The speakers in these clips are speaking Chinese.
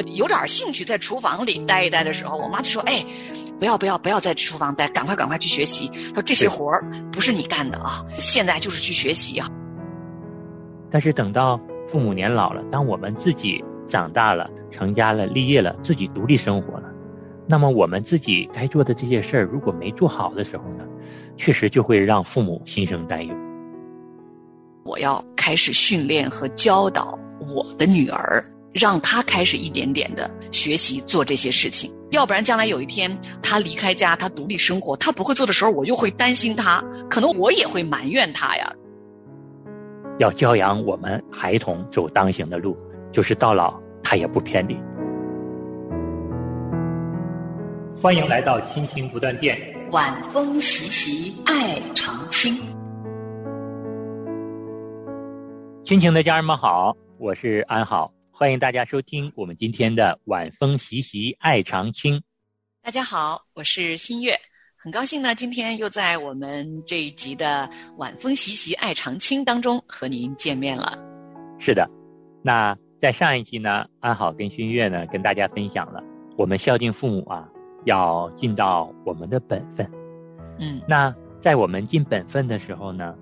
我有点兴趣在厨房里待一待的时候，我妈就说：“哎，不要不要不要在厨房待，赶快赶快去学习。”她说：“这些活儿不是你干的啊，现在就是去学习啊。”但是等到父母年老了，当我们自己长大了、成家了、立业了、自己独立生活了，那么我们自己该做的这些事儿，如果没做好的时候呢，确实就会让父母心生担忧。我要开始训练和教导我的女儿，让他开始一点点的学习做这些事情。要不然，将来有一天他离开家，他独立生活，他不会做的时候，我又会担心他，可能我也会埋怨他呀。要教养我们孩童走当行的路，就是到老他也不偏离。欢迎来到亲情不断电，晚风习习，爱常青。亲情的家人们好，我是安好，欢迎大家收听我们今天的晚风习习，爱长青。大家好，我是新月。很高兴呢，今天又在我们这一集的《晚风习习爱长青》当中和您见面了。是的，那在上一集呢，安好跟新月呢跟大家分享了，我们孝敬父母啊，要尽到我们的本分。嗯，那在我们尽本分的时候呢，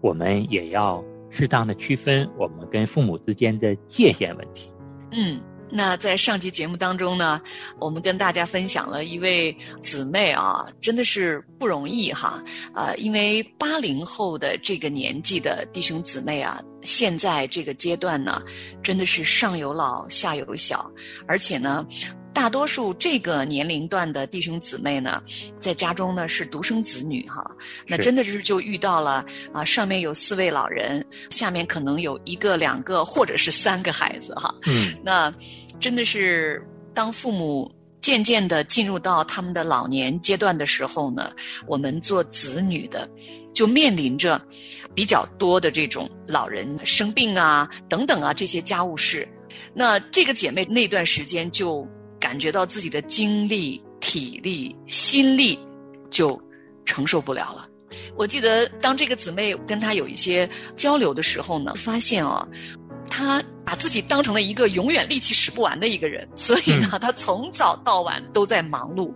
我们也要适当的区分我们跟父母之间的界限问题。嗯。那在上集节目当中呢，我们跟大家分享了一位姊妹啊，真的是不容易哈。呃，因为八零后的这个年纪的弟兄姊妹啊，现在这个阶段呢，真的是上有老下有小，而且呢。大多数这个年龄段的弟兄姊妹呢，在家中呢是独生子女哈，那真的是就遇到了啊，上面有四位老人，下面可能有一个、两个或者是三个孩子哈。嗯，那真的是当父母渐渐的进入到他们的老年阶段的时候呢，我们做子女的就面临着比较多的这种老人生病啊等等啊这些家务事，那这个姐妹那段时间就。感觉到自己的精力、体力、心力就承受不了了。我记得当这个姊妹跟她有一些交流的时候呢，发现啊，她把自己当成了一个永远力气使不完的一个人，所以呢，她从早到晚都在忙碌。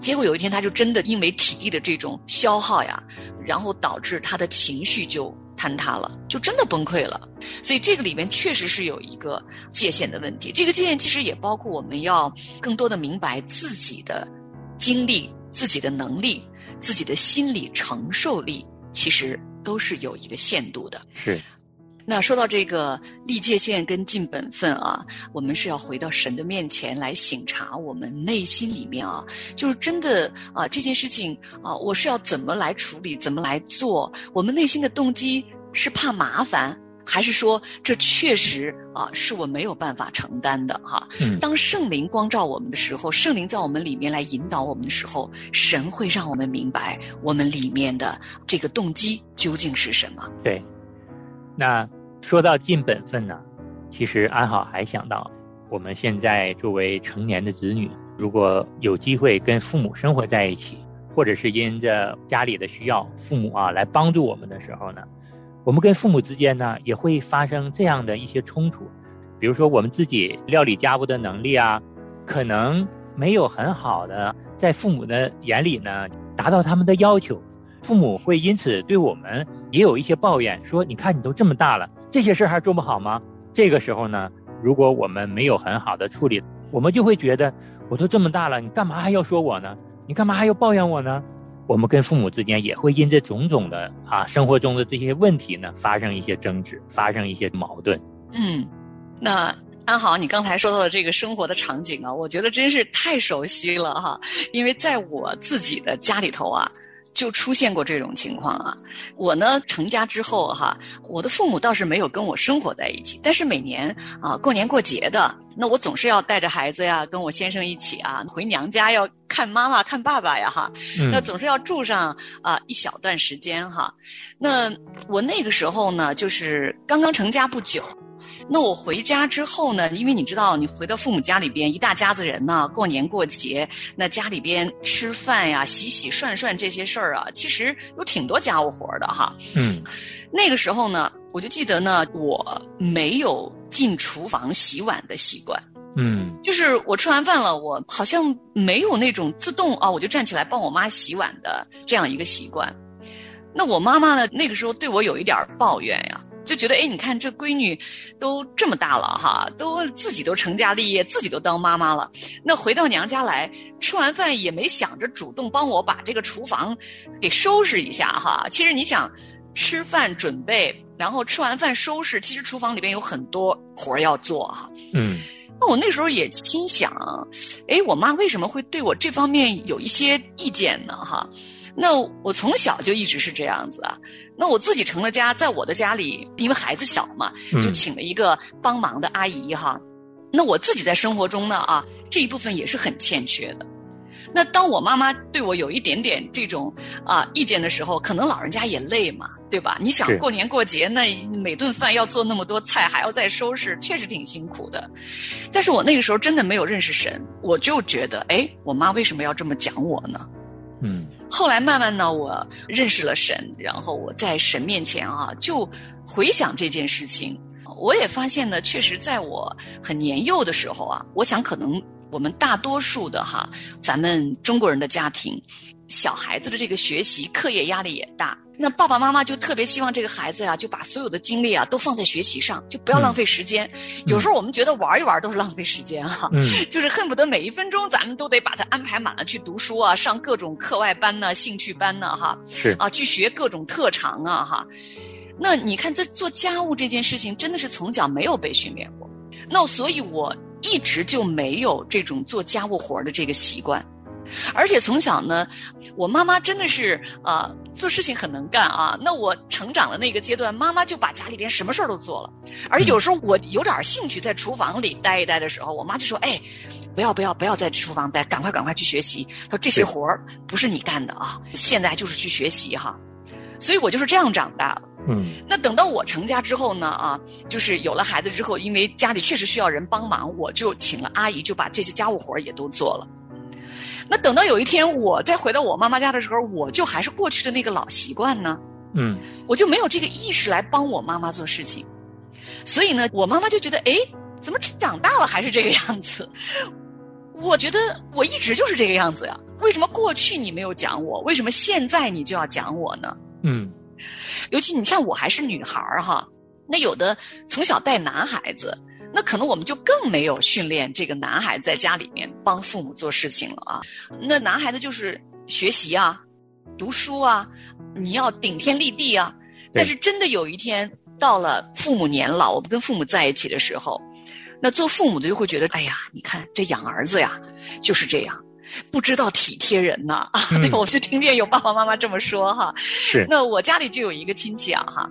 结果有一天，她就真的因为体力的这种消耗呀，然后导致她的情绪就。坍塌了，就真的崩溃了。所以这个里面确实是有一个界限的问题。这个界限其实也包括我们要更多的明白自己的经历、自己的能力、自己的心理承受力，其实都是有一个限度的。是。那说到这个立界限跟尽本分啊，我们是要回到神的面前来醒察我们内心里面啊，就是真的啊这件事情啊，我是要怎么来处理，怎么来做？我们内心的动机是怕麻烦，还是说这确实啊是我没有办法承担的哈？当圣灵光照我们的时候，圣灵在我们里面来引导我们的时候，神会让我们明白我们里面的这个动机究竟是什么？对。那说到尽本分呢，其实安好还想到，我们现在作为成年的子女，如果有机会跟父母生活在一起，或者是因着家里的需要，父母啊来帮助我们的时候呢，我们跟父母之间呢也会发生这样的一些冲突，比如说我们自己料理家务的能力啊，可能没有很好的在父母的眼里呢达到他们的要求。父母会因此对我们也有一些抱怨，说：“你看你都这么大了，这些事儿还做不好吗？”这个时候呢，如果我们没有很好的处理，我们就会觉得我都这么大了，你干嘛还要说我呢？你干嘛还要抱怨我呢？我们跟父母之间也会因这种种的啊生活中的这些问题呢，发生一些争执，发生一些矛盾。嗯，那安好，你刚才说到的这个生活的场景啊，我觉得真是太熟悉了哈，因为在我自己的家里头啊。就出现过这种情况啊！我呢成家之后哈，我的父母倒是没有跟我生活在一起，但是每年啊过年过节的，那我总是要带着孩子呀，跟我先生一起啊回娘家要看妈妈看爸爸呀哈，那总是要住上啊一小段时间哈。那我那个时候呢，就是刚刚成家不久。那我回家之后呢？因为你知道，你回到父母家里边，一大家子人呢，过年过节，那家里边吃饭呀、洗洗涮涮这些事儿啊，其实有挺多家务活的哈。嗯，那个时候呢，我就记得呢，我没有进厨房洗碗的习惯。嗯，就是我吃完饭了，我好像没有那种自动啊，我就站起来帮我妈洗碗的这样一个习惯。那我妈妈呢，那个时候对我有一点抱怨呀，就觉得哎，你看这闺女都这么大了哈，都自己都成家立业，自己都当妈妈了，那回到娘家来吃完饭也没想着主动帮我把这个厨房给收拾一下哈。其实你想吃饭准备，然后吃完饭收拾，其实厨房里边有很多活要做哈。嗯。那我那时候也心想，哎，我妈为什么会对我这方面有一些意见呢？哈，那我从小就一直是这样子啊。那我自己成了家，在我的家里，因为孩子小嘛，就请了一个帮忙的阿姨哈。那我自己在生活中呢啊，这一部分也是很欠缺的。那当我妈妈对我有一点点这种啊意见的时候，可能老人家也累嘛，对吧？你想过年过节，那每顿饭要做那么多菜，还要再收拾，确实挺辛苦的。但是我那个时候真的没有认识神，我就觉得，哎，我妈为什么要这么讲我呢？嗯。后来慢慢呢，我认识了神，然后我在神面前啊，就回想这件事情，我也发现呢，确实在我很年幼的时候啊，我想可能。我们大多数的哈，咱们中国人的家庭，小孩子的这个学习课业压力也大，那爸爸妈妈就特别希望这个孩子呀，就把所有的精力啊都放在学习上，就不要浪费时间。有时候我们觉得玩一玩都是浪费时间哈，就是恨不得每一分钟咱们都得把它安排满了去读书啊，上各种课外班呢、兴趣班呐哈，是啊，去学各种特长啊哈。那你看这做家务这件事情，真的是从小没有被训练过，那所以我。一直就没有这种做家务活的这个习惯，而且从小呢，我妈妈真的是啊，做事情很能干啊。那我成长的那个阶段，妈妈就把家里边什么事儿都做了。而有时候我有点兴趣在厨房里待一待的时候，我妈就说：“哎，不要不要不要在厨房待，赶快赶快去学习。”她说：“这些活儿不是你干的啊，现在就是去学习哈。”所以我就是这样长大。嗯，那等到我成家之后呢？啊，就是有了孩子之后，因为家里确实需要人帮忙，我就请了阿姨，就把这些家务活儿也都做了。那等到有一天我再回到我妈妈家的时候，我就还是过去的那个老习惯呢。嗯，我就没有这个意识来帮我妈妈做事情，所以呢，我妈妈就觉得，哎，怎么长大了还是这个样子？我觉得我一直就是这个样子呀，为什么过去你没有讲我？为什么现在你就要讲我呢？嗯。尤其你像我还是女孩儿哈，那有的从小带男孩子，那可能我们就更没有训练这个男孩子在家里面帮父母做事情了啊。那男孩子就是学习啊，读书啊，你要顶天立地啊。但是真的有一天到了父母年老，我们跟父母在一起的时候，那做父母的就会觉得，哎呀，你看这养儿子呀，就是这样。不知道体贴人呐啊！对，我就听见有爸爸妈妈这么说哈。是。那我家里就有一个亲戚啊哈，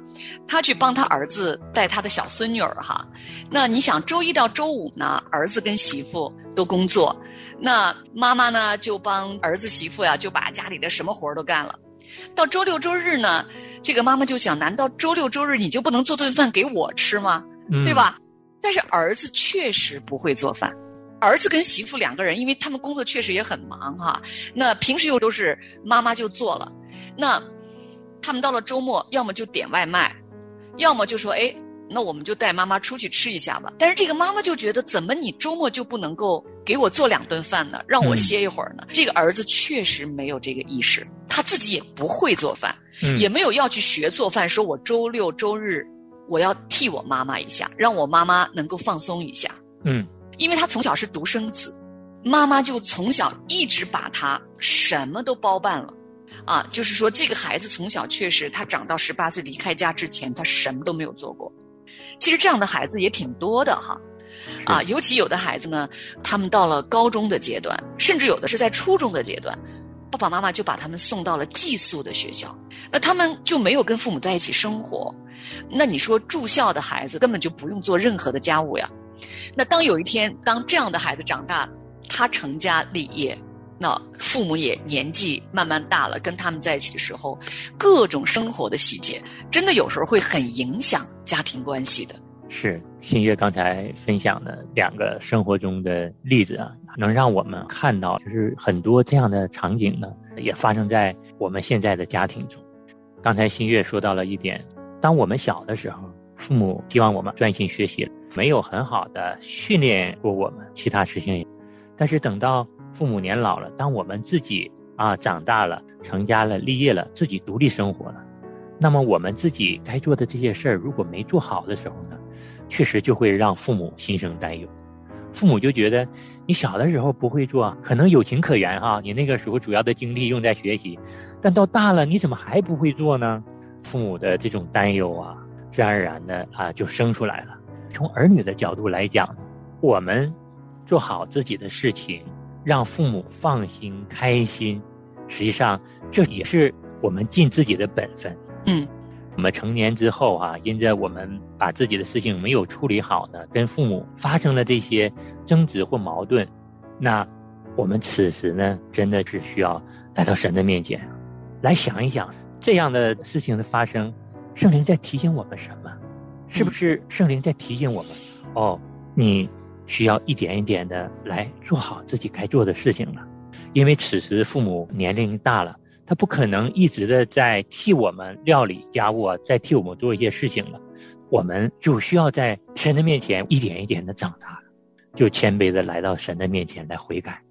他去帮他儿子带他的小孙女儿哈。那你想，周一到周五呢，儿子跟媳妇都工作，那妈妈呢就帮儿子媳妇呀，就把家里的什么活儿都干了。到周六周日呢，这个妈妈就想，难道周六周日你就不能做顿饭给我吃吗？对吧？但是儿子确实不会做饭。儿子跟媳妇两个人，因为他们工作确实也很忙哈，那平时又都是妈妈就做了，那他们到了周末，要么就点外卖，要么就说哎，那我们就带妈妈出去吃一下吧。但是这个妈妈就觉得，怎么你周末就不能够给我做两顿饭呢？让我歇一会儿呢？这个儿子确实没有这个意识，他自己也不会做饭，也没有要去学做饭。说我周六周日我要替我妈妈一下，让我妈妈能够放松一下。嗯。因为他从小是独生子，妈妈就从小一直把他什么都包办了，啊，就是说这个孩子从小确实，他长到十八岁离开家之前，他什么都没有做过。其实这样的孩子也挺多的哈，啊，尤其有的孩子呢，他们到了高中的阶段，甚至有的是在初中的阶段，爸爸妈妈就把他们送到了寄宿的学校，那他们就没有跟父母在一起生活，那你说住校的孩子根本就不用做任何的家务呀。那当有一天，当这样的孩子长大，他成家立业，那父母也年纪慢慢大了，跟他们在一起的时候，各种生活的细节，真的有时候会很影响家庭关系的。是新月刚才分享的两个生活中的例子啊，能让我们看到，就是很多这样的场景呢，也发生在我们现在的家庭中。刚才新月说到了一点，当我们小的时候，父母希望我们专心学习。没有很好的训练过我们其他事情。但是等到父母年老了，当我们自己啊长大了、成家了、立业了，自己独立生活了，那么我们自己该做的这些事儿，如果没做好的时候呢，确实就会让父母心生担忧。父母就觉得你小的时候不会做，可能有情可原哈，你那个时候主要的精力用在学习，但到大了你怎么还不会做呢？父母的这种担忧啊，自然而然的啊就生出来了。从儿女的角度来讲，我们做好自己的事情，让父母放心开心，实际上这也是我们尽自己的本分。嗯。我们成年之后啊，因着我们把自己的事情没有处理好呢，跟父母发生了这些争执或矛盾，那我们此时呢，真的是需要来到神的面前，来想一想这样的事情的发生，圣灵在提醒我们什么？是不是圣灵在提醒我们？哦，你需要一点一点的来做好自己该做的事情了，因为此时父母年龄大了。他不可能一直的在替我们料理家务，在替我们做一些事情了，我们就需要在神的面前一点一点的长大，就谦卑的来到神的面前来悔改。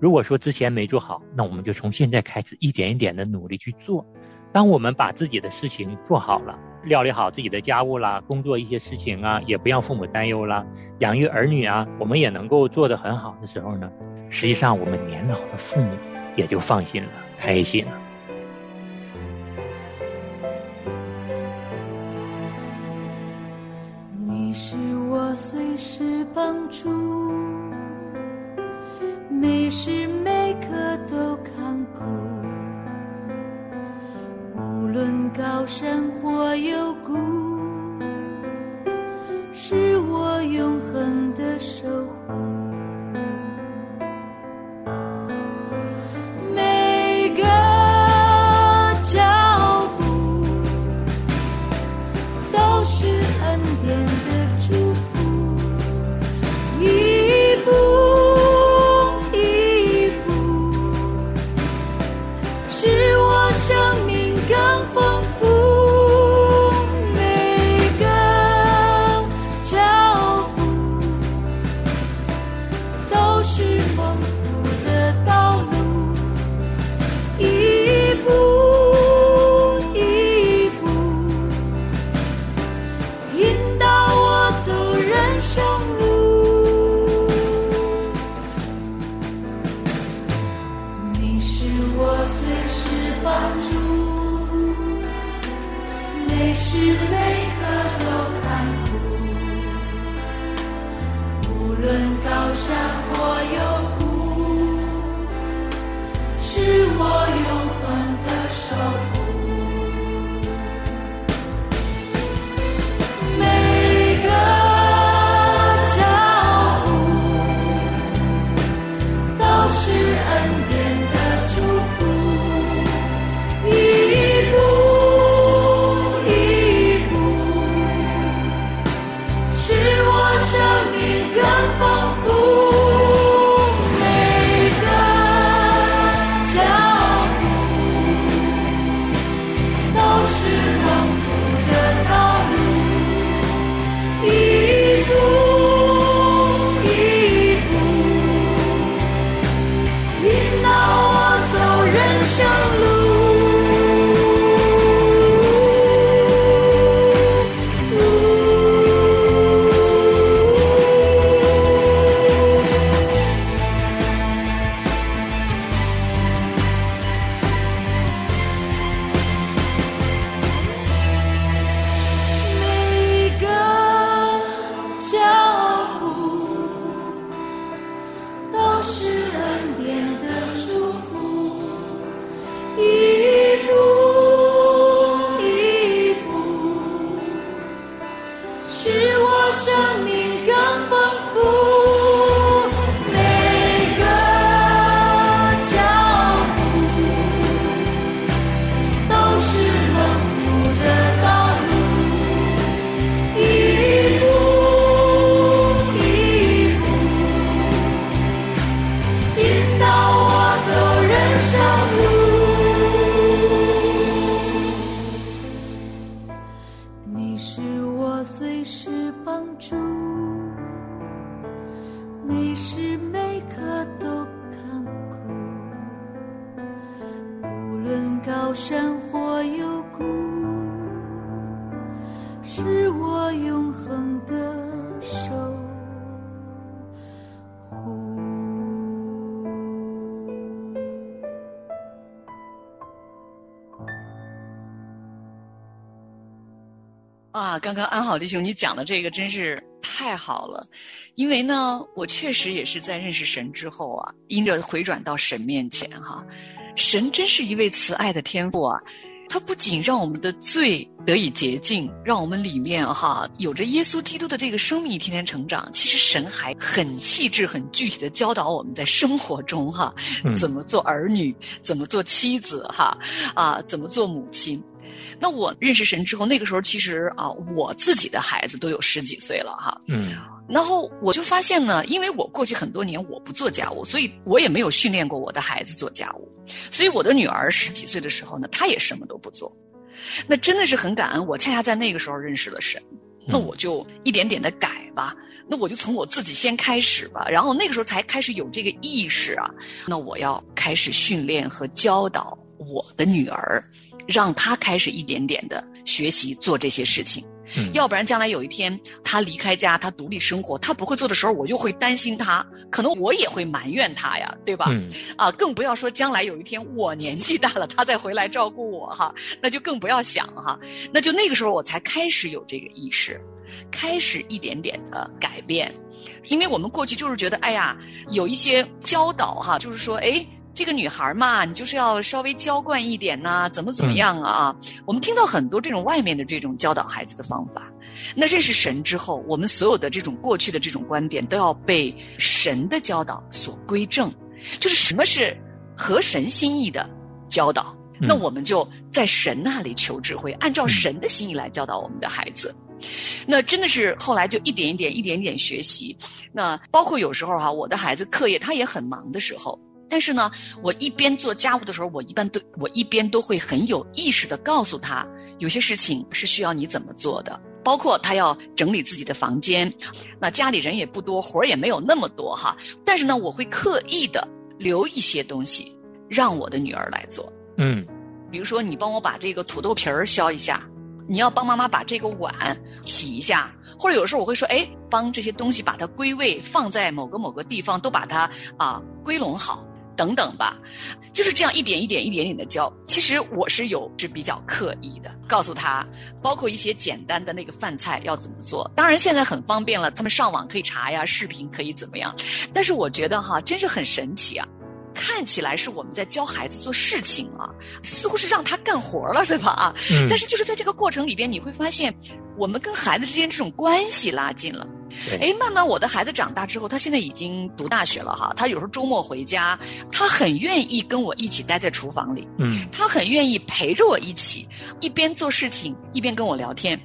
如果说之前没做好，那我们就从现在开始一点一点的努力去做。当我们把自己的事情做好了，料理好自己的家务啦，工作一些事情啊，也不让父母担忧啦，养育儿女啊，我们也能够做得很好的时候呢，实际上我们年老的父母也就放心了。开心了。你是我随时帮助，每时每刻都看顾，高山或幽谷，啊，刚刚安好弟兄你讲的这个真是太好了，因为呢，我确实也是在认识神之后啊，因着回转到神面前哈，神真是一位慈爱的天父啊，他不仅让我们的罪得以洁净，让我们里面哈有着耶稣基督的这个生命一天天成长，其实神还很细致、很具体的教导我们在生活中哈，怎么做儿女，怎么做妻子哈，啊，怎么做母亲。那我认识神之后，那个时候其实啊，我自己的孩子都有十几岁了哈。嗯，然后我就发现呢，因为我过去很多年我不做家务，所以我也没有训练过我的孩子做家务，所以我的女儿十几岁的时候呢，她也什么都不做。那真的是很感恩，我恰恰在那个时候认识了神。那我就一点点的改吧，那我就从我自己先开始吧，然后那个时候才开始有这个意识啊。那我要开始训练和教导我的女儿。让他开始一点点的学习做这些事情，要不然将来有一天他离开家，他独立生活，他不会做的时候，我又会担心他，可能我也会埋怨他呀，对吧？啊，更不要说将来有一天我年纪大了，他再回来照顾我哈，那就更不要想哈。那就那个时候我才开始有这个意识，开始一点点的改变，因为我们过去就是觉得，哎呀，有一些教导哈，就是说，哎。这个女孩嘛，你就是要稍微娇惯一点呐，怎么怎么样啊？我们听到很多这种外面的这种教导孩子的方法。那认识神之后，我们所有的这种过去的这种观点都要被神的教导所归正，就是什么是合神心意的教导。那我们就在神那里求智慧，按照神的心意来教导我们的孩子。那真的是后来就一点一点、一点点学习。那包括有时候哈，我的孩子课业他也很忙的时候。但是呢，我一边做家务的时候，我一般都我一边都会很有意识的告诉他，有些事情是需要你怎么做的。包括他要整理自己的房间，那家里人也不多，活儿也没有那么多哈。但是呢，我会刻意的留一些东西让我的女儿来做。嗯，比如说你帮我把这个土豆皮儿削一下，你要帮妈妈把这个碗洗一下，或者有时候我会说，哎，帮这些东西把它归位，放在某个某个地方，都把它啊归拢好。等等吧，就是这样一点一点、一点点的教。其实我是有是比较刻意的，告诉他，包括一些简单的那个饭菜要怎么做。当然现在很方便了，他们上网可以查呀，视频可以怎么样。但是我觉得哈，真是很神奇啊！看起来是我们在教孩子做事情啊，似乎是让他干活了，对吧？啊，但是就是在这个过程里边，你会发现，我们跟孩子之间这种关系拉近了。哎，慢慢我的孩子长大之后，他现在已经读大学了哈。他有时候周末回家，他很愿意跟我一起待在厨房里。嗯，他很愿意陪着我一起，一边做事情一边跟我聊天。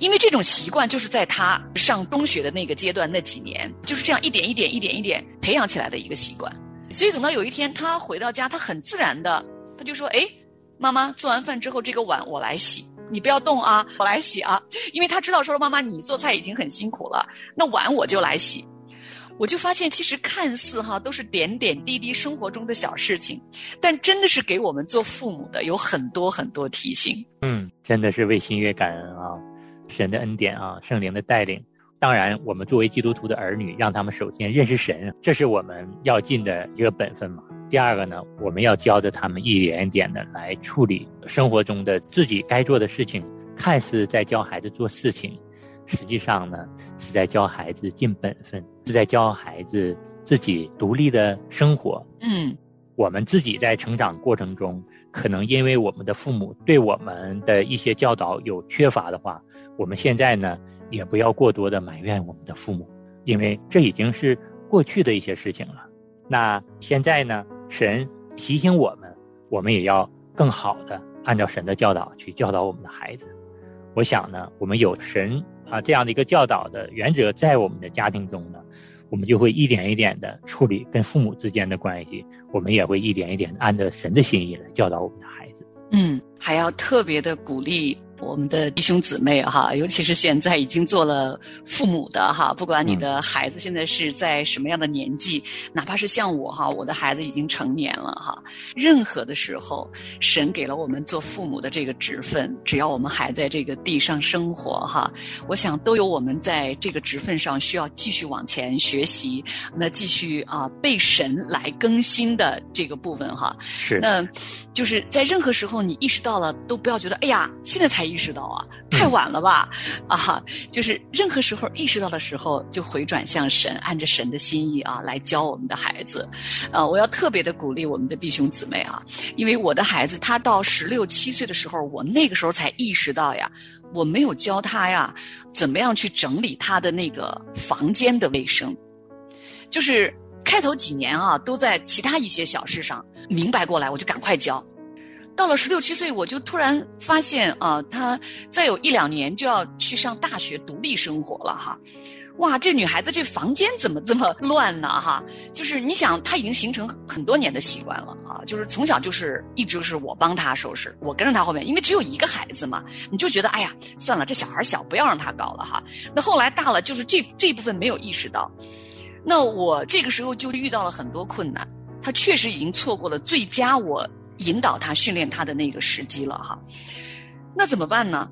因为这种习惯就是在他上中学的那个阶段那几年，就是这样一点一点、一点一点培养起来的一个习惯。所以等到有一天他回到家，他很自然的他就说：“哎，妈妈做完饭之后，这个碗我来洗。”你不要动啊，我来洗啊，因为他知道说妈妈你做菜已经很辛苦了，那碗我就来洗。我就发现其实看似哈都是点点滴滴生活中的小事情，但真的是给我们做父母的有很多很多提醒。嗯，真的是为心悦感恩啊，神的恩典啊，圣灵的带领。当然，我们作为基督徒的儿女，让他们首先认识神，这是我们要尽的一个本分嘛。第二个呢，我们要教着他们一点一点的来处理生活中的自己该做的事情。看似在教孩子做事情，实际上呢是在教孩子尽本分，是在教孩子自己独立的生活。嗯，我们自己在成长过程中，可能因为我们的父母对我们的一些教导有缺乏的话，我们现在呢也不要过多的埋怨我们的父母，因为这已经是过去的一些事情了。那现在呢？神提醒我们，我们也要更好的按照神的教导去教导我们的孩子。我想呢，我们有神啊这样的一个教导的原则在我们的家庭中呢，我们就会一点一点的处理跟父母之间的关系，我们也会一点一点按照神的心意来教导我们的孩子。嗯，还要特别的鼓励我们的弟兄姊妹哈，尤其是现在已经做了父母的哈，不管你的孩子现在是在什么样的年纪，哪怕是像我哈，我的孩子已经成年了哈，任何的时候，神给了我们做父母的这个职分，只要我们还在这个地上生活哈，我想都有我们在这个职分上需要继续往前学习，那继续啊被神来更新的这个部分哈，是，那就是在任何时候你意识到了，都不要觉得哎呀，现在才意识到啊，太晚了吧？啊，就是任何时候意识到的时候，就回转向神，按着神的心意啊来教我们的孩子。啊，我要特别的鼓励我们的弟兄姊妹啊，因为我的孩子他到十六七岁的时候，我那个时候才意识到呀，我没有教他呀，怎么样去整理他的那个房间的卫生，就是开头几年啊，都在其他一些小事上明白过来，我就赶快教。到了十六七岁，我就突然发现啊，他再有一两年就要去上大学独立生活了哈。哇，这女孩子这房间怎么这么乱呢哈？就是你想，她已经形成很多年的习惯了啊，就是从小就是一直是我帮她收拾，我跟着她后面，因为只有一个孩子嘛，你就觉得哎呀，算了，这小孩小，不要让他搞了哈。那后来大了，就是这这部分没有意识到，那我这个时候就遇到了很多困难，他确实已经错过了最佳我。引导他、训练他的那个时机了哈，那怎么办呢？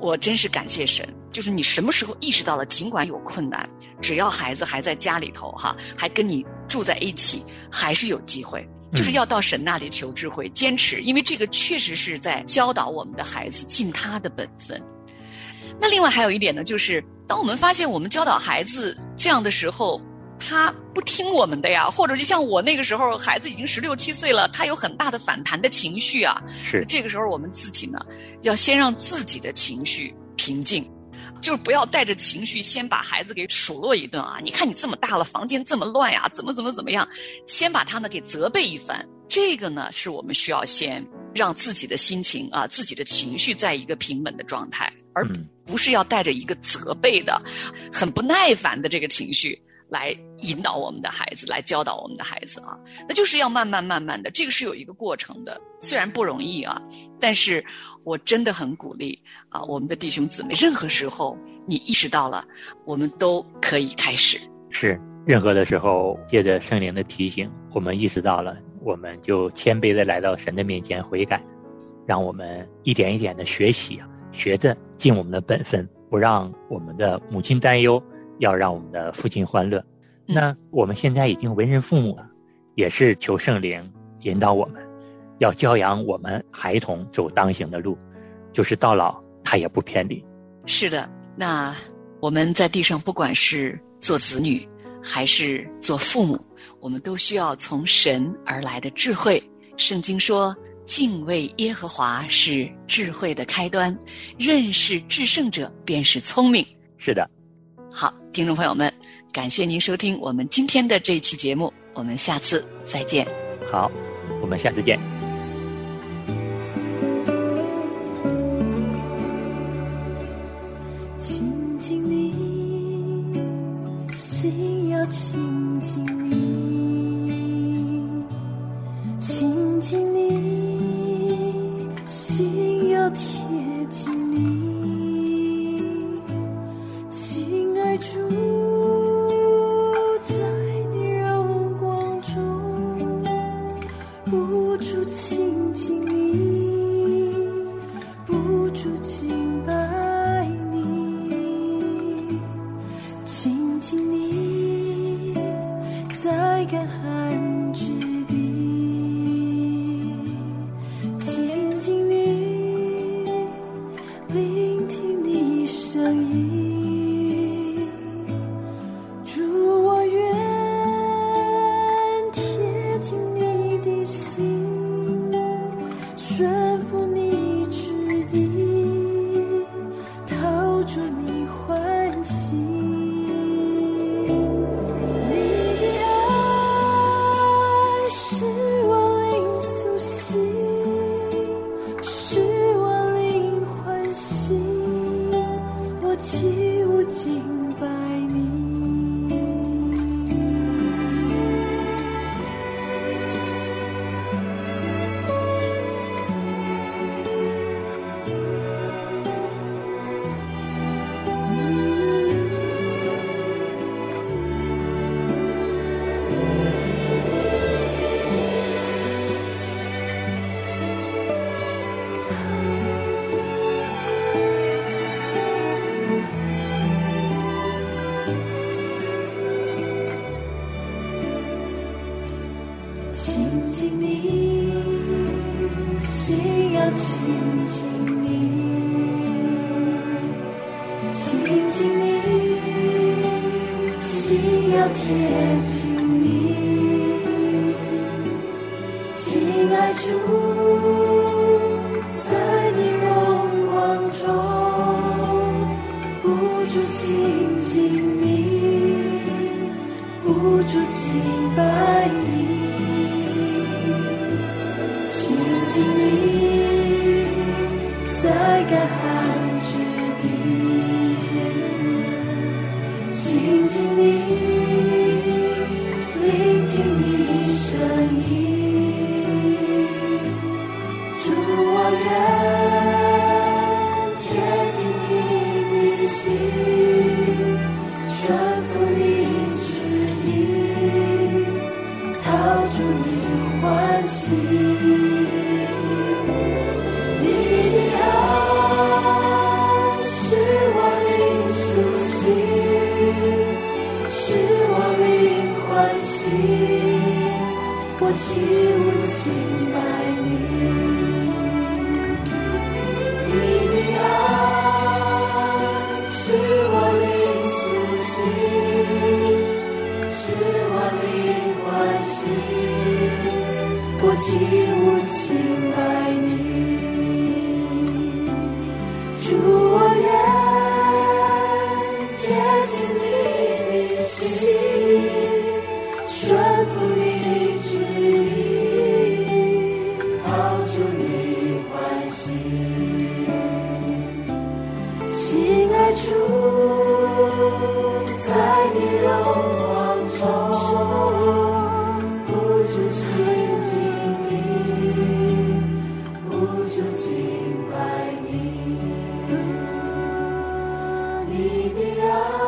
我真是感谢神，就是你什么时候意识到了，尽管有困难，只要孩子还在家里头哈，还跟你住在一起，还是有机会。就是要到神那里求智慧，坚持，因为这个确实是在教导我们的孩子尽他的本分。那另外还有一点呢，就是当我们发现我们教导孩子这样的时候。他不听我们的呀，或者就像我那个时候，孩子已经十六七岁了，他有很大的反弹的情绪啊。是这个时候，我们自己呢，要先让自己的情绪平静，就是不要带着情绪先把孩子给数落一顿啊。你看你这么大了，房间这么乱呀，怎么怎么怎么样？先把他呢给责备一番。这个呢，是我们需要先让自己的心情啊，自己的情绪在一个平稳的状态，而不是要带着一个责备的、很不耐烦的这个情绪。来引导我们的孩子，来教导我们的孩子啊，那就是要慢慢慢慢的，这个是有一个过程的，虽然不容易啊，但是我真的很鼓励啊，我们的弟兄姊妹，任何时候你意识到了，我们都可以开始。是，任何的时候，借着圣灵的提醒，我们意识到了，我们就谦卑的来到神的面前悔改，让我们一点一点的学习啊，学着尽我们的本分，不让我们的母亲担忧。要让我们的父亲欢乐，那我们现在已经为人父母了，也是求圣灵引导我们，要教养我们孩童走当行的路，就是到老他也不偏离。是的，那我们在地上不管是做子女还是做父母，我们都需要从神而来的智慧。圣经说，敬畏耶和华是智慧的开端，认识至圣者便是聪明。是的。好，听众朋友们，感谢您收听我们今天的这一期节目，我们下次再见。好，我们下次见。起舞尽欢喜，我起舞敬拜你。你的爱是我灵苏醒，是我灵欢喜，我起舞敬你